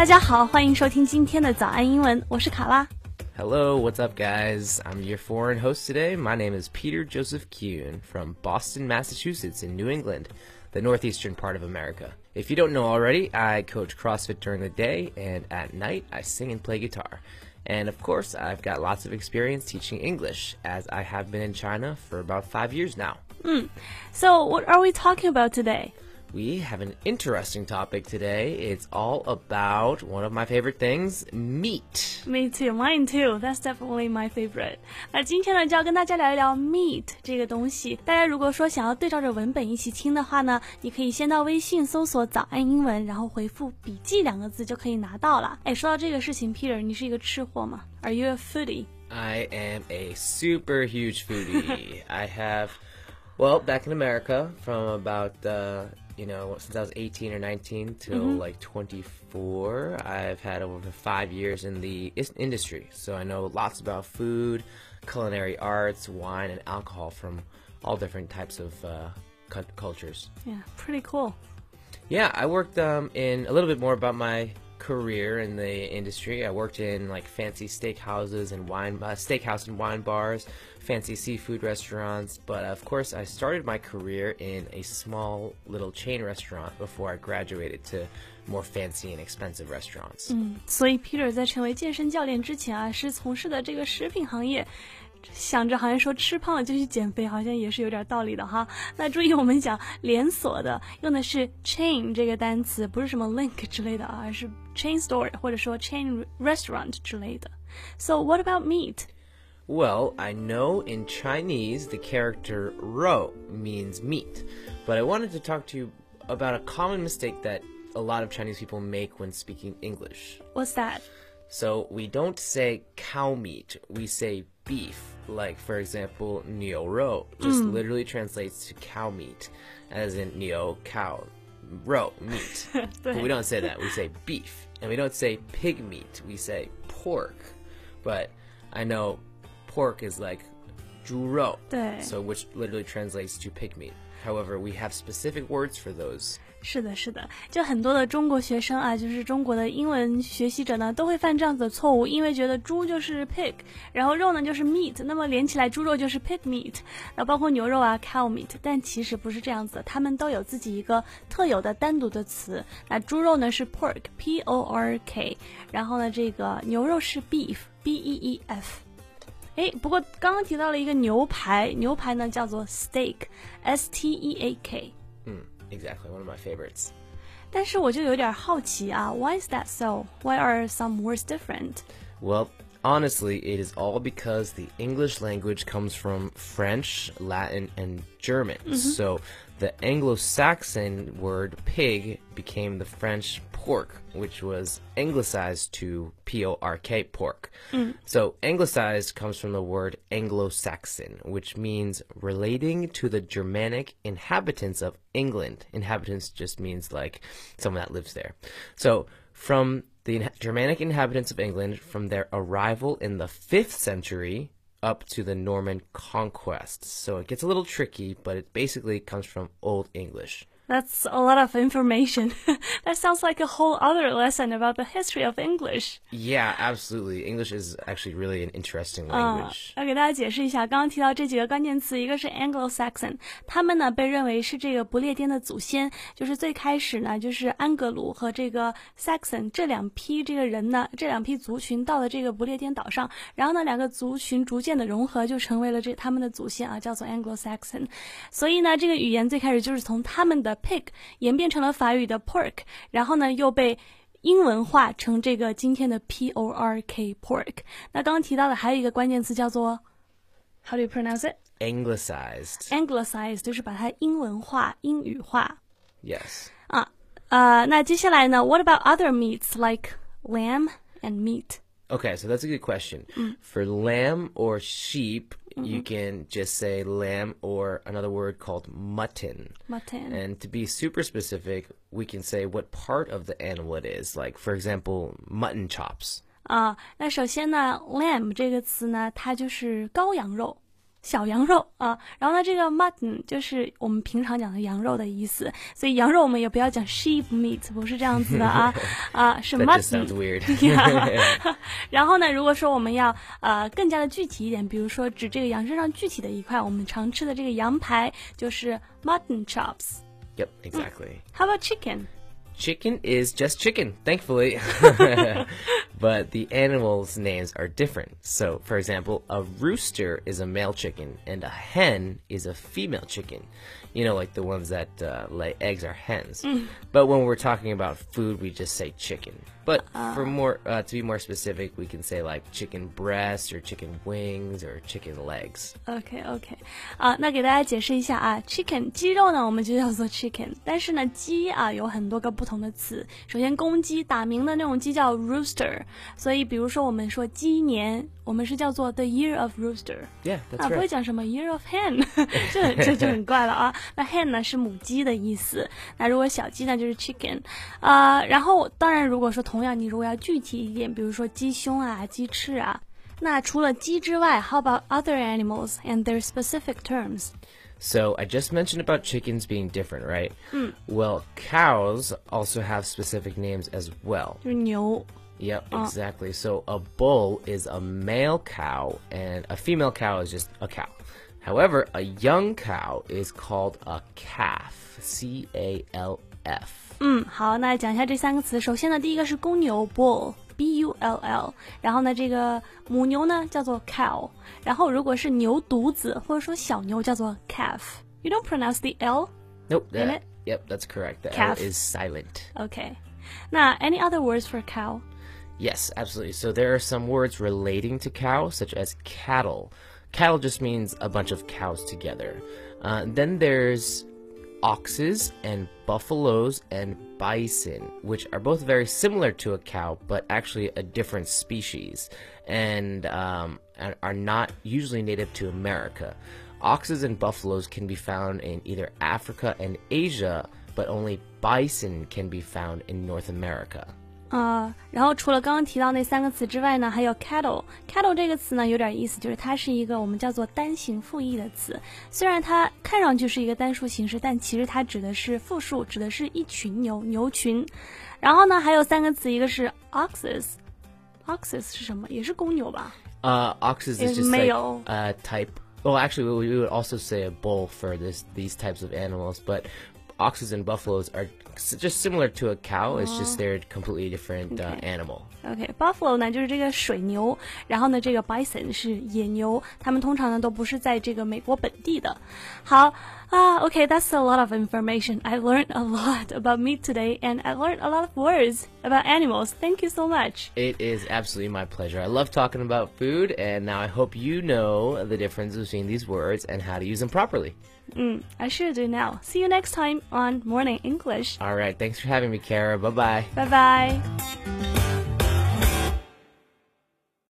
大家好，欢迎收听今天的早安英文，我是卡拉。 Hello, what's up, guys? I'm your foreign host today. My name is Peter Joseph Kuhn from Boston, Massachusetts, in New England, the northeastern part of America. If you don't know already, I coach CrossFit during the day, and at night, I sing and play guitar. And of course, I've got lots of experience teaching English, as I have been in China for about five years now. So, what are we talking about today? We have an interesting topic today. It's all about one of my favorite things meat. Me too, mine too. That's definitely my favorite. 那今天呢，就要跟大家聊一聊 meat 这个东西。大家如果说想要对照着文本一起听的话呢，你可以先到微信搜索“早安英文”，然后回复“笔记”两个字就可以拿到了。哎，说到这个事情，Peter，你是一个吃货吗？Are you a foodie? I am a super huge foodie. I have, well, back in America from about, uh, you know, since I was 18 or 19 till like 24, I've had over five years in the industry. So I know lots about food, culinary arts, wine, and alcohol from all different types of uh, cultures. Yeah, pretty cool. Yeah, I worked um, in a little bit more about my career in the industry. I worked in like fancy steakhouses and wine uh, steakhouse and wine bars, fancy seafood restaurants. But of course, I started my career in a small little chain restaurant before I graduated to more fancy and expensive restaurants. 所以 Peter 在成为健身教练之前啊，是从事的这个食品行业。 想着好像说吃胖了就去减肥，好像也是有点道理的哈。那注意我们讲连锁的，用的是 chain 这个单词，不是什么 link 之类的啊，而是 chain store 或者说 chain restaurant 之类的。So what about meat? Well, I know in Chinese the character ro means meat, but I wanted to talk to you about a common mistake that a lot of Chinese people make when speaking English. What's that? So we don't say cow meat, we say beef. Like, for example, niu rou just literally translates to cow meat, as in niu, cow, ro, meat. but we don't say that, we say beef. And we don't say pig meat, we say pork. But I know pork is like 猪肉, 对。 so which literally translates to pig meat. However, we have specific words for those. 是的，是的，就很多的中国学生啊，就是中国的英文学习者呢，都会犯这样子的错误，因为觉得猪就是 pig，然后肉呢就是 meat，那么连起来猪肉就是 pig meat，那包括牛肉啊 cow meat，但其实不是这样子的，他们都有自己一个特有的单独的词。那猪肉呢是 pork，p o r k，然后呢这个牛肉是 beef，b e e f。哎，不过刚刚提到了一个牛排，牛排呢叫做 steak，s t e a k。嗯 exactly, one of my favorites. 但是我就有点好奇啊，Why is that so? Why are some words different? Well, honestly, it is all because the English language comes from French, Latin, and German. Mm-hmm. So the Anglo Saxon word pig became the French pork, which was anglicized to P O R K, pork. Mm. So anglicized comes from the word Anglo Saxon, which means relating to the Germanic inhabitants of England. Inhabitants just means like someone that lives there. So from the in- Germanic inhabitants of England from their arrival in the 5th century up to the Norman conquest. So it gets a little tricky, but it basically comes from Old English. That's a lot of information. that sounds like a whole other lesson about the history of English. Yeah, absolutely. English is actually really an interesting 啊 language.，要给大家解释一下，刚刚提到这几个关键词，一个是 Anglo-Saxon，他们呢被认为是这个不列颠的祖先，就是最开始呢就是安格鲁和这个 Saxon 这两批这个人呢，这两批族群到了这个不列颠岛上，然后呢两个族群逐渐的融合，就成为了这他们的祖先啊，叫做 Anglo-Saxon。所以呢，这个语言最开始就是从他们的 pig 演变成了法语的 pork，然后呢又被英文化成这个今天的 p o r k pork。那刚刚提到的还有一个关键词叫做 how do you pronounce it? Anglicized. Anglicized，就是把它英文化、英语化 Yes. 啊。呃，那接下来呢？What about other meats like lamb and meat? Okay, so that's a good question. For lamb or sheep, you can just say lamb or another word called mutton. Mutton. And to be super specific, we can say what part of the animal it is. Like, for example, mutton chops. 啊，那首先呢，lamb 这个词呢，它就是羔羊肉。 小羊肉啊，然后呢，这个 mutton 就是我们平常讲的羊肉的意思，所以羊肉我们也不要讲 sheep meat，不是这样子的啊啊，是 mutton. 然后呢，如果说我们要呃更加的具体一点，比如说指这个羊身上具体的一块，我们常吃的这个羊排就是 mutton chops。yep, exactly. How about chicken？Chicken is just chicken, thankfully. but the animals' names are different. So, for example, a rooster is a male chicken and a hen is a female chicken. You know, like the ones that uh, lay eggs are hens. But when we're talking about food, we just say chicken. But for more, uh, to be more specific, we can say like chicken breast or chicken wings or chicken legs. OK OK，啊，那给大家解释一下啊，chicken 鸡肉呢，我们就叫做 chicken，但是呢，鸡啊有很多个不同的词。首先，公鸡打鸣的那种鸡叫 rooster， 所以比如说我们说鸡年，我们是叫做 the year of rooster。 Yeah, 啊， that's 不会 right. 讲什么 year of hen，这这就很怪了啊。那 hen 呢是母鸡的意思，那如果小鸡呢就是 chicken，啊、然后当然如果说同样你如果要具体一点，比如说鸡胸啊、鸡翅啊，那除了鸡之外，how about other animals and their specific terms？ So I just mentioned about chickens being different, right? Well, cows also have specific names as well. 就是牛 Yep, exactly. So a bull is a male cow and a female cow is just a cow. However, a young cow is called a calf. C A L F. 嗯，好，那讲一下这三个词。首先呢，第一个是公牛 bull，b u l l，然后呢，这个母牛呢叫做 cow，然后如果是牛犊子或者说小牛叫做 calf。You don't pronounce the l。 Nope. Damn that- it. Yep, that's correct. The Calf. L is silent. OK，那 any other words for cow？ Yes, absolutely. So there are some words relating to cow, such as cattle. Cattle just means a bunch of cows together. Uh, then there's oxes and buffaloes and bison, which are both very similar to a cow, but actually a different species, and um, and are not usually native to America. Oxes and buffaloes can be found in either Africa and Asia, but only bison can be found in North America. 啊、然后除了刚刚提到那三个词之外呢，还有 cattle。cattle 这个词呢有点意思，就是它是一个我们叫做单形复义的词。虽然它看上去是一个单数形式，但其实它指的是复数，指的是一群牛牛群。然后呢，还有三个词，一个是 oxes。oxes 是什么？也是公牛吧？Uh, oxes is male. like type. Well, actually, we we would also say a bull for this these types of animals, but oxes and buffaloes are s- just similar to a cow. It's just they're a completely different uh, Okay. animal. OK，buffalo、呢就是这个水牛，然后呢这个 bison 是野牛，它们通常呢都不是在这个美国本地的。好啊、o k that's a lot of information. I learned a lot about meat today, and I learned a lot of words about animals. Thank you so much. It is absolutely my pleasure. I love talking about food, and now I hope you know the difference between these words and how to use them properly. 嗯，I should do now. See you next time on Morning English. all right, thanks for having me, Kara. Bye bye. Bye bye.